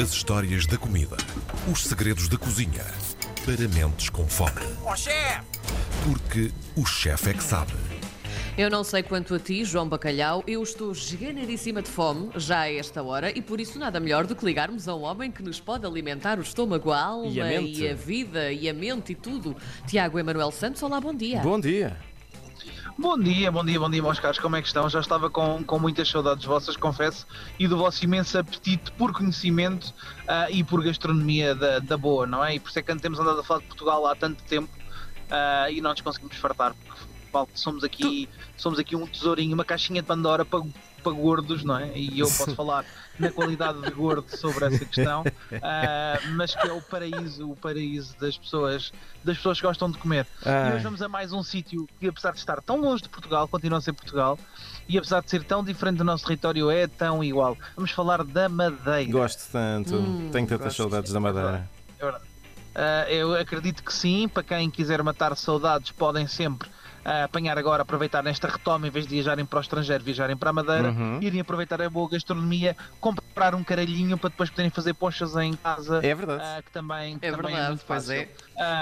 As histórias da comida. Os segredos da cozinha. Para mentes com fome. Ó chefe! Porque o chefe é que sabe. Eu não sei quanto a ti, João Bacalhau, eu estou esganadíssima de fome, já a esta hora, e por isso nada melhor do que ligarmos a um homem que nos pode alimentar o estômago, a alma E a mente. e a vida e a mente e tudo. Tiago Emanuel Santos, olá, bom dia. Bom dia. Bom dia, bom dia, bom dia, meus caros, como é que estão? Já estava com, com muitas saudades vossas, confesso, e do vosso imenso apetite por conhecimento ah, e por gastronomia da, da boa, não é? E por isso é que temos andado a falar de Portugal há tanto tempo ah, e não nos conseguimos fartar, porque somos aqui, somos aqui um tesourinho, uma caixinha de Pandora para, para gordos, não é? E eu posso falar na qualidade de gordo sobre essa questão, ah, mas que é o paraíso, o paraíso das pessoas, das pessoas que gostam de comer. E hoje vamos a mais um sítio que, apesar de estar tão longe de Portugal, continua a ser Portugal, e apesar de ser tão diferente do nosso território, é tão igual. Vamos falar da Madeira. Gosto tanto. Tenho tantas gosto. saudades da Madeira. É verdade. Ah, eu acredito que sim, para quem quiser matar saudades, podem sempre ah, apanhar agora, aproveitar nesta retoma, em vez de viajarem para o estrangeiro, viajarem para a Madeira, Uhum. irem aproveitar a boa gastronomia, comprar um caralhinho para depois poderem fazer ponchas em casa. É verdade. Ah, que também, que É também verdade, muito pois fácil. é.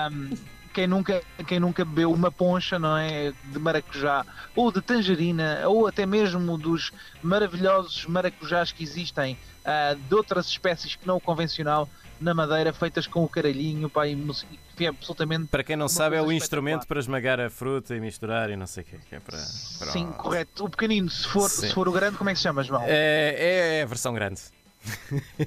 Ahm, quem, nunca, quem nunca bebeu uma poncha, não é? De maracujá, ou de tangerina, ou até mesmo dos maravilhosos maracujás que existem ah, de outras espécies que não o convencional na madeira, feitas com o caralhinho, pá, e é absolutamente. Para quem não sabe, é o instrumento para esmagar a fruta e misturar e não sei o quê. Que é para, Sim, Pronto. correto. O pequenino, se for, Sim. se for o grande, como é que se chama, João? É, é a versão grande.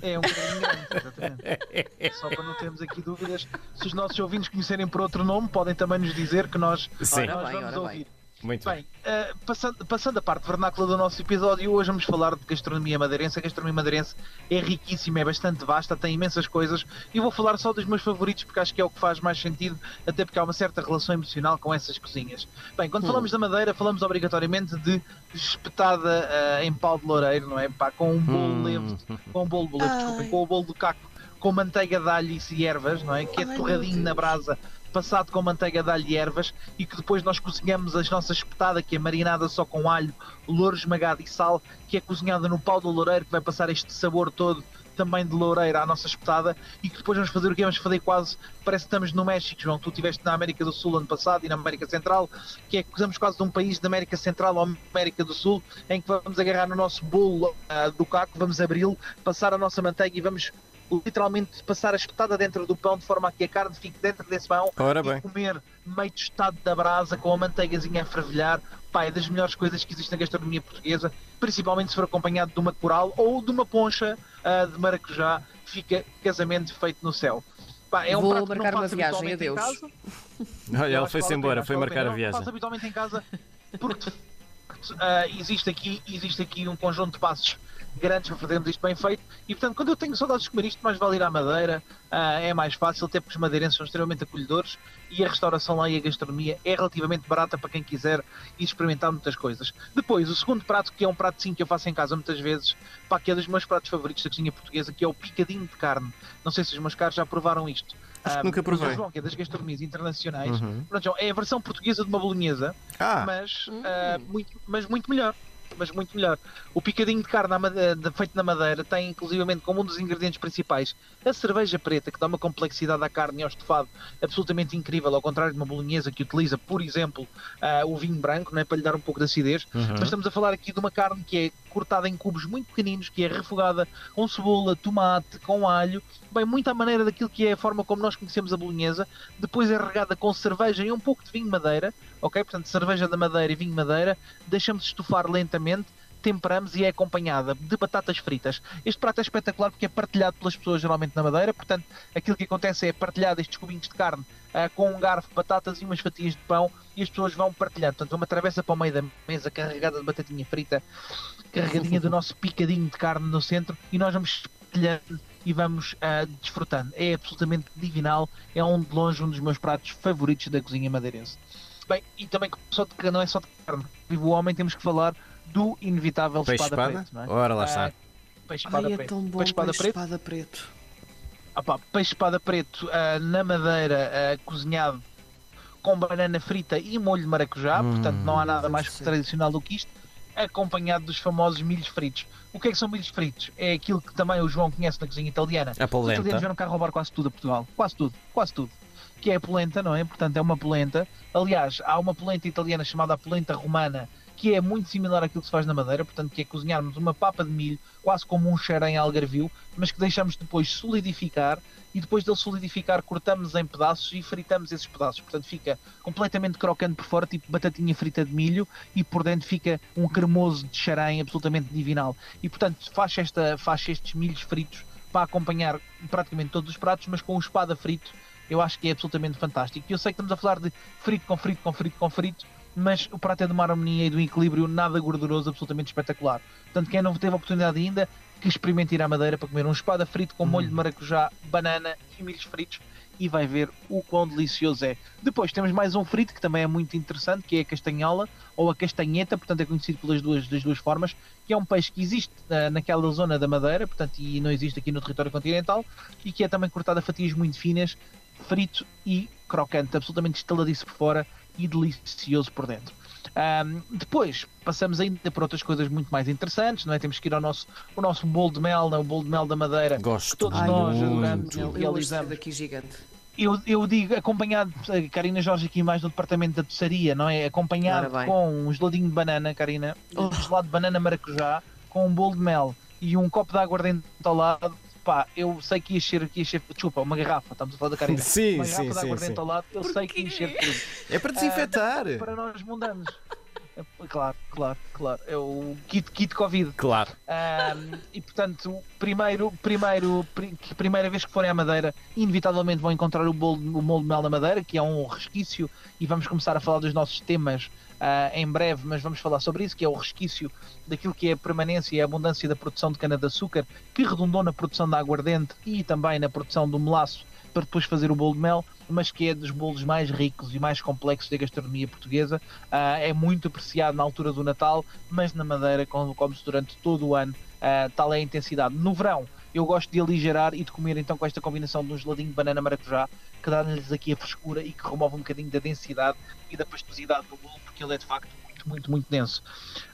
É um caralhinho grande, exatamente. Só para não termos aqui dúvidas, se os nossos ouvintes conhecerem por outro nome, podem também nos dizer que nós, Sim. nós bem, vamos ouvir. bem. Muito bem. Eh, passando, passando a parte vernácula do nosso episódio, hoje vamos falar de gastronomia madeirense. A gastronomia madeirense é riquíssima, é bastante vasta, tem imensas coisas e vou falar só dos meus favoritos porque acho que é o que faz mais sentido, até porque há uma certa relação emocional com essas cozinhas. Bem, quando falamos da madeira, falamos obrigatoriamente de espetada eh, em pau de loureiro, não é? Pá, com um bolo Hum. levo, com um bolo de levo, desculpem, com o bolo do caco, com manteiga de alho e ervas, não é? Que é Ai, torradinho na brasa passado com manteiga de alho e ervas e que depois nós cozinhamos a nossa espetada, que é marinada só com alho, louro esmagado e sal, que é cozinhada no pau do loureiro, que vai passar este sabor todo também de loureiro à nossa espetada e que depois vamos fazer o que vamos fazer quase, parece que estamos no México, João, tu estiveste na América do Sul ano passado e na América Central, que é que usamos quase de um país da América Central ou América do Sul, em que vamos agarrar no nosso bolo ah, do caco, vamos abri-lo, passar a nossa manteiga e vamos literalmente passar a espetada dentro do pão de forma a que a carne fique dentro desse pão Ora e bem. comer meio tostado da brasa com a manteigazinha a fervilhar, pá, é das melhores coisas que existe na gastronomia portuguesa, principalmente se for acompanhado de uma coral ou de uma poncha ah, de maracujá, fica casamento feito no céu. Pá, é um Vou não marcar uma viagem, adeus. casa. Olha, ele foi-se embora, foi marcar a viagem. Faço habitualmente em casa porque ah, existe, aqui, existe aqui um conjunto de passos grandes para fazermos isto bem feito. E portanto quando eu tenho saudades de comer isto mais vale ir à Madeira ah, é mais fácil até porque os madeirenses são extremamente acolhedores e a restauração lá e a gastronomia é relativamente barata para quem quiser ir experimentar muitas coisas. Depois o segundo prato que é um prato sim que eu faço em casa muitas vezes pá, que é dos meus pratos favoritos da cozinha portuguesa que é o picadinho de carne. Não sei se os meus caros já provaram isto. Acho que Ah, nunca provei. João, que é das gastronomias internacionais. Uhum. Pronto, João, é a versão portuguesa de uma bolonhesa Ah, mas, ah, muito, mas muito melhor. Mas muito melhor. O picadinho de carne feito na madeira tem inclusivamente como um dos ingredientes principais a cerveja preta, que dá uma complexidade à carne e ao estofado absolutamente incrível, ao contrário de uma bolonhesa que utiliza, por exemplo, ah, o vinho branco, não é, para lhe dar um pouco de acidez. Uhum. Mas estamos a falar aqui de uma carne que é cortada em cubos muito pequeninos, que é refogada com cebola, tomate, com alho, bem, muito à maneira daquilo que é a forma como nós conhecemos a bolonhesa. Depois é regada com cerveja e um pouco de vinho madeira, ok? Portanto, cerveja da madeira e vinho madeira. Deixamos estufar lentamente. Temperamos e é acompanhada de batatas fritas. Este prato é espetacular porque é partilhado pelas pessoas geralmente na madeira. Portanto, aquilo que acontece é partilhado estes cubinhos de carne ah, com um garfo, batatas e umas fatias de pão e as pessoas vão partilhando. Portanto, uma travessa para o meio da mesa carregada de batatinha frita, carregadinha do nosso picadinho de carne no centro e nós vamos partilhando e vamos ah, desfrutando. É absolutamente divinal, é um de longe um dos meus pratos favoritos da cozinha madeirense. Bem, e também não é só de carne. Vivo o homem, temos que falar do inevitável peixe espada, espada? preto, não é? Ora, lá Ah, está. Peixe espada Ai, é preto. tão bom Peixe espada peixe preto. espada preto. Ah pá, peixe espada preto ah, na madeira ah, cozinhado com banana frita e molho de maracujá, Hum. portanto não há nada mais tradicional do que isto. acompanhado dos famosos milhos fritos. O que é que são milhos fritos? É aquilo que também o João conhece na cozinha italiana. A Os italianos polenta. vieram cá roubar quase tudo a Portugal. Quase tudo, quase tudo. Que é a polenta, não é? Portanto, é uma polenta. Aliás, há uma polenta italiana chamada polenta romana, que é muito similar àquilo que se faz na Madeira, portanto, que é cozinharmos uma papa de milho, quase como um xerém algarvio, mas que deixamos depois solidificar e depois dele solidificar cortamos em pedaços e fritamos esses pedaços. Portanto, fica completamente crocante por fora, tipo batatinha frita de milho, e por dentro fica um cremoso de xerém absolutamente divinal. E, portanto, faz, esta, faz estes milhos fritos para acompanhar praticamente todos os pratos, mas com o espada frito, eu acho que é absolutamente fantástico. E eu sei que estamos a falar de frito com frito com frito com frito, mas o prato é de uma harmonia e de um equilíbrio nada gorduroso, absolutamente espetacular. Portanto, quem não teve a oportunidade ainda, que experimente ir à Madeira para comer um espada frito com molho de maracujá, banana e milhos fritos e vai ver o quão delicioso é. Depois temos mais um frito que também é muito interessante, que é a castanhola ou a castanheta, portanto é conhecido pelas duas, das duas formas, que é um peixe que existe ah, naquela zona da Madeira, portanto, e não existe aqui no território continental, e que é também cortado a fatias muito finas, frito e crocante, absolutamente estaladiço por fora e delicioso por dentro. Ahm, depois passamos ainda por outras coisas muito mais interessantes, não é? Temos que ir ao nosso, o nosso bolo de mel, não é? o bolo de mel da Madeira, que Gosto todos Ai, nós muito. adoramos e realizamos. daqui gigante. Eu, eu digo, acompanhado, a Karina Jorge aqui mais no departamento da doçaria, não é? Acompanhado com um geladinho de banana, Karina, um gelado de banana maracujá, com um bolo de mel e um copo de aguardente ao lado. Pá, eu sei que ia ser, que ia ser, desculpa, uma garrafa, estamos a falar da Karina. Sim, uma sim, garrafa de sim, aguardente sim. ao lado, eu sei que ia ser tudo. É para desinfetar. Para nós mudamos. Claro, claro, claro. É o kit, kit Covid. Claro. Ahm, e portanto, primeiro, primeiro, primeira vez que forem à Madeira, inevitavelmente vão encontrar o bolo, o molho de mel da Madeira, que é um resquício, e vamos começar a falar dos nossos temas ah, em breve, mas vamos falar sobre isso, que é o resquício daquilo que é a permanência e a abundância da produção de cana-de-açúcar, que redundou na produção da aguardente e também na produção do melaço para depois fazer o bolo de mel, mas que é dos bolos mais ricos e mais complexos da gastronomia portuguesa. Ah, é muito apreciado na altura do Natal, mas na Madeira come- come-se durante todo o ano. Ah, tal é a intensidade. No verão, eu gosto de aligerar e de comer então com esta combinação de um geladinho de banana maracujá, que dá-lhes aqui a frescura e que remove um bocadinho da densidade e da pastosidade do bolo, porque ele é de facto muito, muito, muito denso.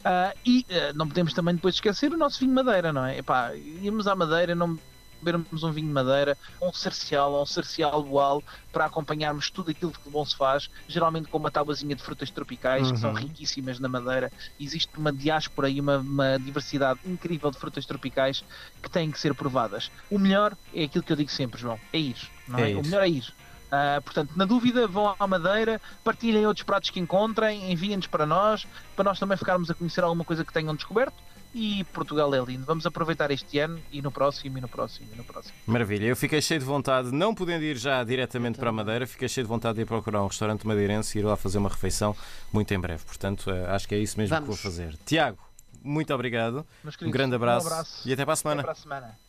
Ah, e ah, não podemos também depois esquecer o nosso vinho Madeira, não é? Epá, íamos à Madeira, não bebermos um vinho de madeira, um cercial, um cercial boal, para acompanharmos tudo aquilo que de bom se faz, geralmente com uma tabuazinha de frutas tropicais, que são Uhum. riquíssimas na madeira. Existe uma diáspora e uma, uma diversidade incrível de frutas tropicais que têm que ser provadas. O melhor é aquilo que eu digo sempre, João, é ir. Não é? É. O melhor é ir. Ah, portanto, na dúvida, vão à Madeira, partilhem outros pratos que encontrem, enviem-nos para nós, para nós também ficarmos a conhecer alguma coisa que tenham descoberto. E Portugal é lindo. Vamos aproveitar este ano e no próximo, e no próximo, e no próximo. Maravilha. Eu fiquei cheio de vontade, não podendo ir já diretamente para a Madeira, fiquei cheio de vontade de ir procurar um restaurante madeirense e ir lá fazer uma refeição muito em breve. Portanto, eh, acho que é isso mesmo que Vamos. vou fazer. Tiago, muito obrigado. Meus Um queridos, grande abraço, Um abraço. e até para a Até semana. para a semana.